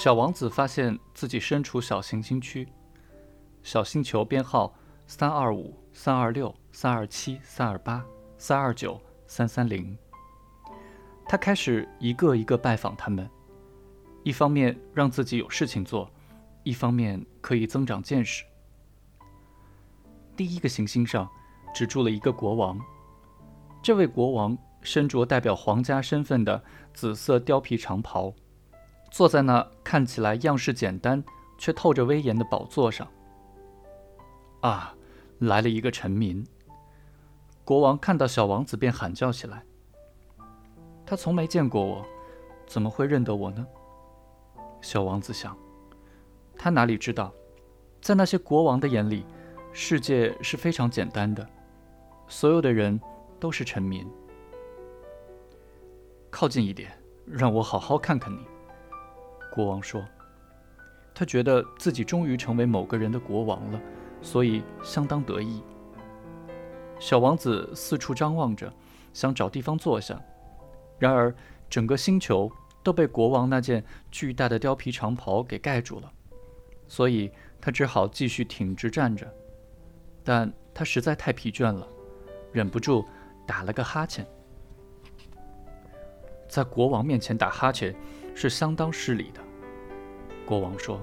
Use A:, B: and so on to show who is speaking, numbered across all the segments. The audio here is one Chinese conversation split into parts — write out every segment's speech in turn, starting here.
A: 小王子发现自己身处小行星区，小星球编号三二五、三二六、三二七、三二八、三二九、三三零。他开始一个一个拜访他们，一方面让自己有事情做，一方面可以增长见识。第一个行星上只住了一个国王，这位国王身着代表皇家身份的紫色貂皮长袍。坐在那看起来样式简单却透着威严的宝座上。啊，来了一个臣民！国王看到小王子便喊叫起来。他从没见过我，怎么会认得我呢？小王子想。他哪里知道，在那些国王的眼里，世界是非常简单的，所有的人都是臣民。靠近一点，让我好好看看你。国王说：“他觉得自己终于成为某个人的国王了，所以相当得意。”小王子四处张望着，想找地方坐下。然而，整个星球都被国王那件巨大的貂皮长袍给盖住了，所以他只好继续挺直站着。但他实在太疲倦了，忍不住打了个哈欠。在国王面前打哈欠是相当失礼的。国王说：“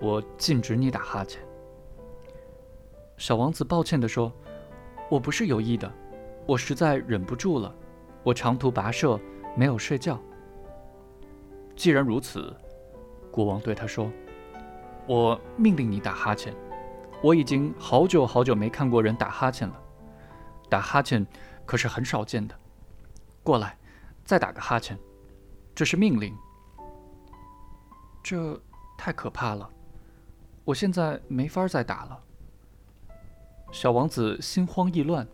A: 我禁止你打哈欠。”小王子抱歉地说：“我不是有意的，我实在忍不住了。我长途跋涉，没有睡觉。”既然如此，国王对他说：“我命令你打哈欠。我已经好久好久没看过人打哈欠了，打哈欠可是很少见的。过来，再打个哈欠，这是命令。”这太可怕了，我现在没法再打了。小王子心慌意乱，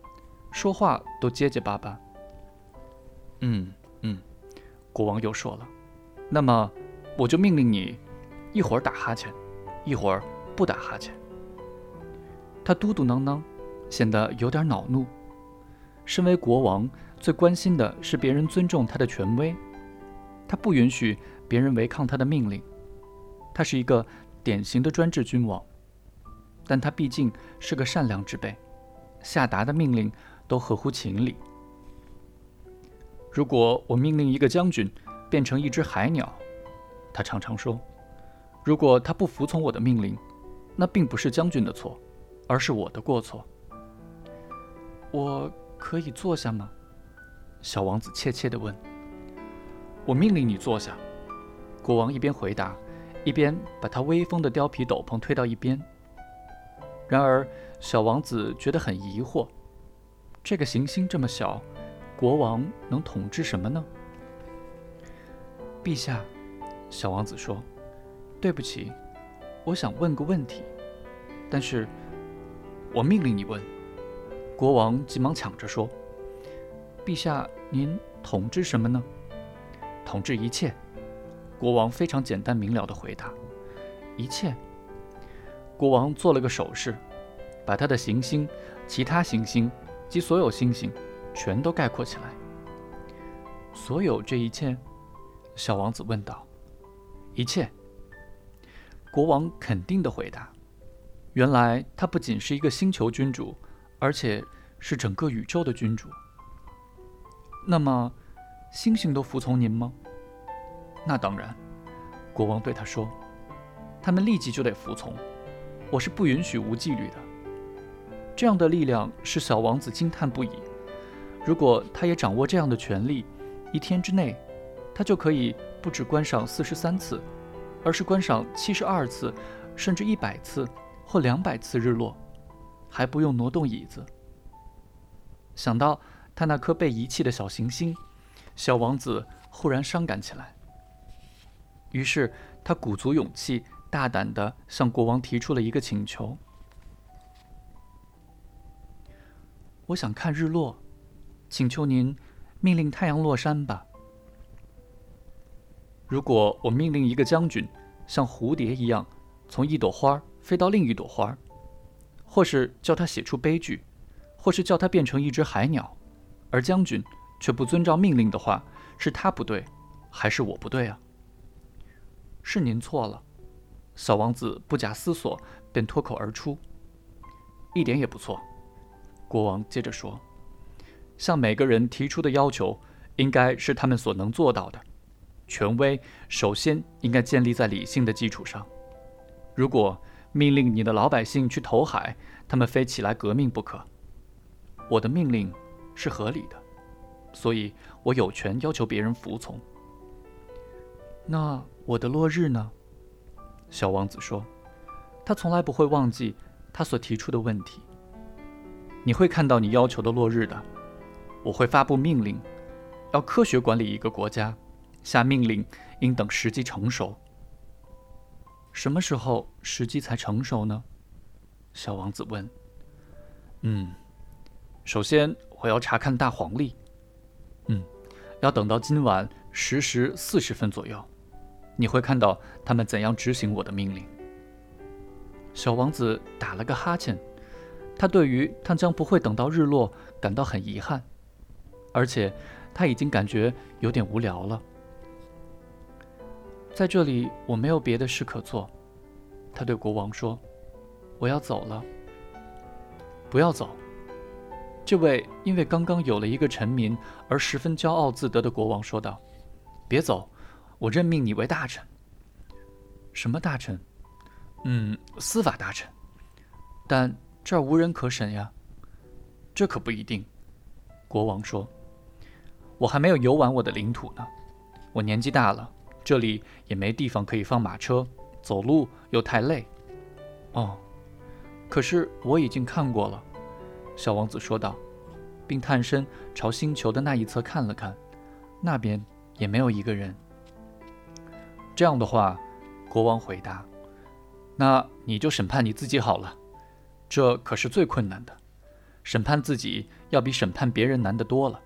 A: 说话都结结巴巴。嗯嗯，国王又说了，那么我就命令你，一会儿打哈欠，一会儿不打哈欠。他嘟嘟囔囔，显得有点恼怒。身为国王，最关心的是别人尊重他的权威，他不允许别人违抗他的命令。他是一个典型的专制君王，但他毕竟是个善良之辈，下达的命令都合乎情理。如果我命令一个将军变成一只海鸟，他常常说，如果他不服从我的命令，那并不是将军的错，而是我的过错。我可以坐下吗？小王子怯怯地问。我命令你坐下。国王一边回答。一边把他威风的貂皮斗篷推到一边。然而，小王子觉得很疑惑：这个行星这么小，国王能统治什么呢？陛下，小王子说：“对不起，我想问个问题，但是我命令你问。”国王急忙抢着说：“陛下，您统治什么呢？统治一切。”国王非常简单明了地回答：“一切。”国王做了个手势，把他的行星、其他行星及所有星星全都概括起来。所有这一切，小王子问道：“一切。”国王肯定地回答：“原来他不仅是一个星球君主，而且是整个宇宙的君主。那么，星星都服从您吗？”那当然，国王对他说：“他们立即就得服从，我是不允许无纪律的。”这样的力量使小王子惊叹不已。如果他也掌握这样的权力，一天之内，他就可以不止观赏四十三次，而是观赏七十二次，甚至一百次或两百次日落，还不用挪动椅子。想到他那颗被遗弃的小行星，小王子忽然伤感起来。于是他鼓足勇气，大胆地向国王提出了一个请求：“我想看日落，请求您命令太阳落山吧。如果我命令一个将军像蝴蝶一样从一朵花飞到另一朵花，或是叫他写出悲剧，或是叫他变成一只海鸟，而将军却不遵照命令的话，是他不对，还是我不对啊？”是您错了。”小王子不假思索便脱口而出：“一点也不错。”国王接着说：“向每个人提出的要求，应该是他们所能做到的。权威首先应该建立在理性的基础上。如果命令你的老百姓去投海，他们非起来革命不可。我的命令是合理的，所以我有权要求别人服从。那我的落日呢？”小王子说：“他从来不会忘记他所提出的问题。你会看到你要求的落日的。我会发布命令，要科学管理一个国家，下命令应等时机成熟。什么时候时机才成熟呢？”小王子问。“嗯，首先我要查看大黄历。嗯，要等到今晚十时四十分左右。”你会看到他们怎样执行我的命令。小王子打了个哈欠，他对于他将不会等到日落感到很遗憾，而且他已经感觉有点无聊了。在这里，我没有别的事可做，他对国王说：“我要走了。”不要走，这位因为刚刚有了一个臣民而十分骄傲自得的国王说道：“别走。”我任命你为大臣。什么大臣？嗯，司法大臣。但这儿无人可审呀。这可不一定。国王说：“我还没有游完我的领土呢。我年纪大了，这里也没地方可以放马车，走路又太累。”哦，可是我已经看过了。”小王子说道，并探身朝星球的那一侧看了看，那边也没有一个人。这样的话，国王回答：“那你就审判你自己好了，这可是最困难的。审判自己要比审判别人难得多了。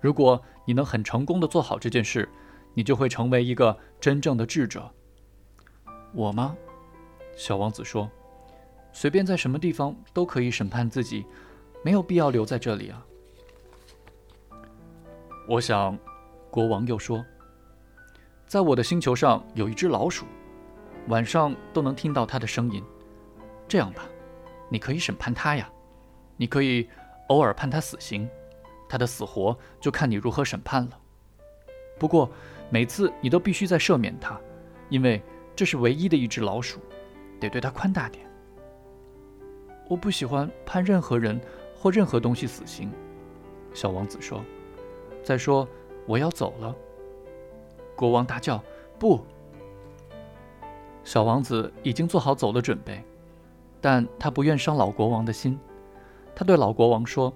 A: 如果你能很成功的做好这件事，你就会成为一个真正的智者。”我吗？小王子说：“随便在什么地方都可以审判自己，没有必要留在这里啊。”我想，国王又说。在我的星球上有一只老鼠，晚上都能听到它的声音。这样吧，你可以审判它呀，你可以偶尔判它死刑，它的死活就看你如何审判了。不过每次你都必须再赦免它，因为这是唯一的一只老鼠，得对它宽大点。我不喜欢判任何人或任何东西死刑，小王子说。再说，我要走了。国王大叫：“不！”小王子已经做好走的准备，但他不愿伤老国王的心。他对老国王说：“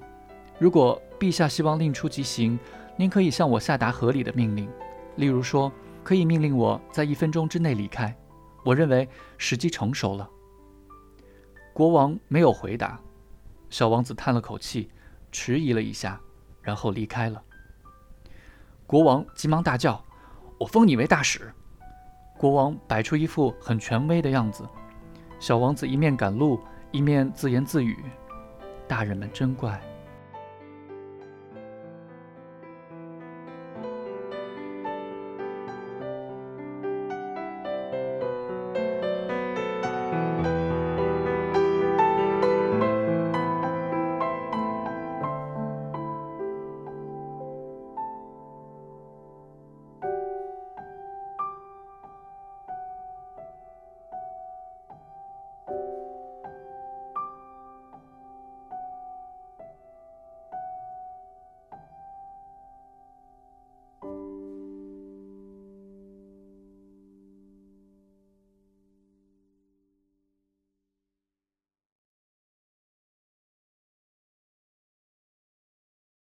A: 如果陛下希望另出即行，您可以向我下达合理的命令，例如说，可以命令我在一分钟之内离开。我认为时机成熟了。”国王没有回答。小王子叹了口气，迟疑了一下，然后离开了。国王急忙大叫。我封你为大使。国王摆出一副很权威的样子。小王子一面赶路，一面自言自语：“大人们真怪。”